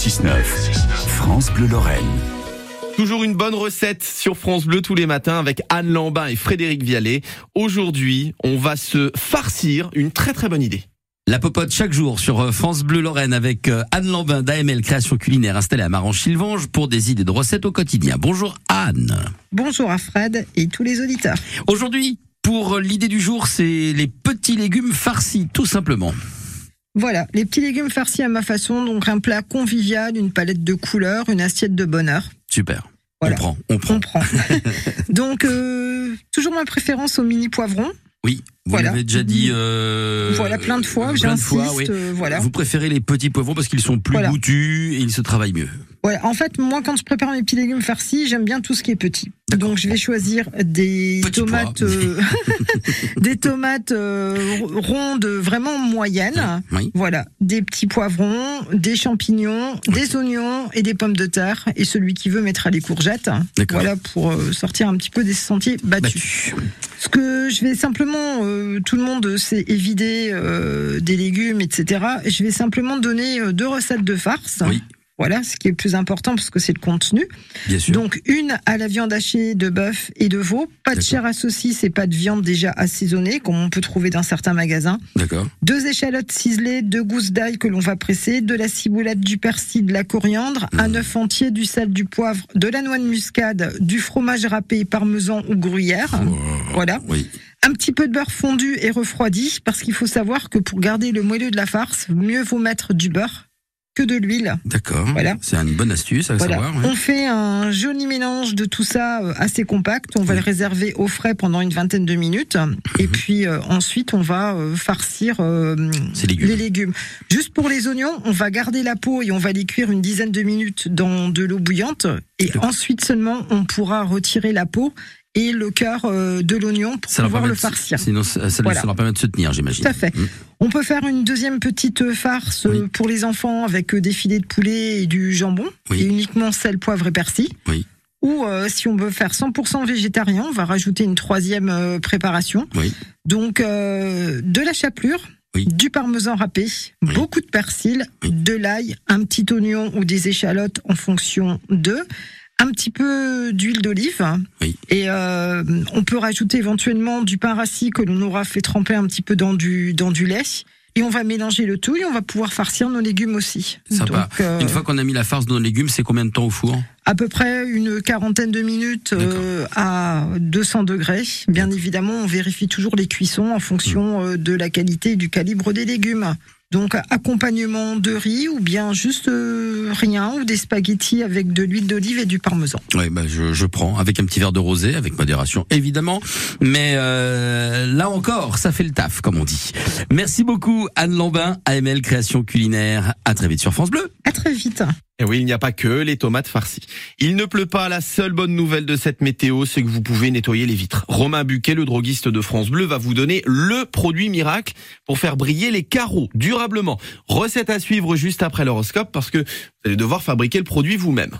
6-9, France Bleu Lorraine. Toujours une bonne recette sur France Bleu tous les matins avec Anne Lambin et Frédéric Vialet. Aujourd'hui, on va se farcir une très très bonne idée. La popote chaque jour sur euh, France Bleu Lorraine avec euh, Anne Lambin d'AML Création Culinaire installée à Marange-Chilvange pour des idées de recettes au quotidien. Bonjour Anne. Bonjour à Fred et tous les auditeurs. Aujourd'hui, pour euh, l'idée du jour, c'est les petits légumes farcis, tout simplement. Voilà, les petits légumes farcis à ma façon, donc un plat convivial, une palette de couleurs, une assiette de bonheur. Super. Voilà. On prend, on prend. On prend. donc, euh, toujours ma préférence au mini poivron. Oui, vous Voilà. l'avez déjà dit. euh, Voilà, plein de fois, j'insiste. oui. euh, voilà. Vous préférez les petits poivrons parce qu'ils sont plus Voilà. goûtus et ils se travaillent mieux. Voilà. En fait, moi, quand je prépare mes petits légumes farcis, j'aime bien tout ce qui est petit. Donc, je vais choisir des tomates, euh, des tomates euh, rondes vraiment moyennes. Oui. Voilà, des petits poivrons, des champignons, des oignons et des pommes de terre. Et celui qui veut mettra les courgettes. D'accord. Voilà pour euh, sortir un petit peu des sentiers battus. Battu. Ce que je vais simplement, euh, tout le monde sait évider euh, des légumes, etc. Je vais simplement donner deux recettes de farce. Oui. Voilà, ce qui est le plus important parce que c'est le contenu. Bien sûr. Donc une à la viande hachée de bœuf et de veau, pas de chair à saucisse et pas de viande déjà assaisonnée comme on peut trouver dans certains magasins. D'accord. Deux échalotes ciselées, deux gousses d'ail que l'on va presser, de la ciboulette, du persil, de la coriandre, un Mmh. œuf entier, du sel, du poivre, de la noix de muscade, du fromage râpé, parmesan ou gruyère. Oh, Voilà. Oui. Un petit peu de beurre fondu et refroidi, parce qu'il faut savoir que pour garder le moelleux de la farce, mieux vaut mettre du beurre que de l'huile. D'accord. Voilà. C'est une bonne astuce à Voilà. savoir. ouais. On fait un joli mélange de tout ça euh, assez compact. On va le réserver au frais pendant une vingtaine de minutes. Et puis euh, ensuite, on va euh, farcir euh, légumes. les légumes. Juste pour les oignons, on va garder la peau et on va les cuire une dizaine de minutes dans de l'eau bouillante. Et ensuite seulement, on pourra retirer la peau et le cœur euh, de l'oignon pour Ça pouvoir le farcir. Sinon, ça, ça Voilà. leur permet de se tenir, j'imagine. Tout à fait. Mm. On peut faire une deuxième petite farce euh, Oui. pour les enfants avec euh, des filets de poulet et du jambon, Oui. et uniquement sel, poivre et persil. Oui. Ou euh, si on veut faire 100% végétarien, on va rajouter une troisième euh, préparation. Oui. Donc euh, de la chapelure, Oui. du parmesan râpé, Oui. beaucoup de persil, Oui. de l'ail, un petit oignon ou des échalotes en fonction de, un petit peu d'huile d'olive. Oui. Et euh, on peut rajouter éventuellement du pain rassis que l'on aura fait tremper un petit peu dans du dans du lait. Et on va mélanger le tout et on va pouvoir farcir nos légumes aussi. Sympa. Donc, euh, Une fois qu'on a mis la farce dans nos légumes, c'est combien de temps au four? À peu près une quarantaine de minutes euh, à 200 degrés. Bien évidemment, on vérifie toujours les cuissons en fonction euh, de la qualité et du calibre des légumes. Donc accompagnement de riz ou bien juste euh, rien ou des spaghettis avec de l'huile d'olive et du parmesan? Oui, bah, je, je prends avec un petit verre de rosé, avec modération évidemment. Mais euh, là encore, ça fait le taf, comme on dit. Merci beaucoup Anne Lambin, AML Création Culinaire. À très vite sur France Bleu. À très vite. Et oui, il n'y a pas que les tomates farcies. Il ne pleut pas. La seule bonne nouvelle de cette météo, c'est que vous pouvez nettoyer les vitres. Romain Buquet, le droguiste de France Bleu, va vous donner le produit miracle pour faire briller les carreaux durablement. Recette à suivre juste après l'horoscope parce que vous allez devoir fabriquer le produit vous-même.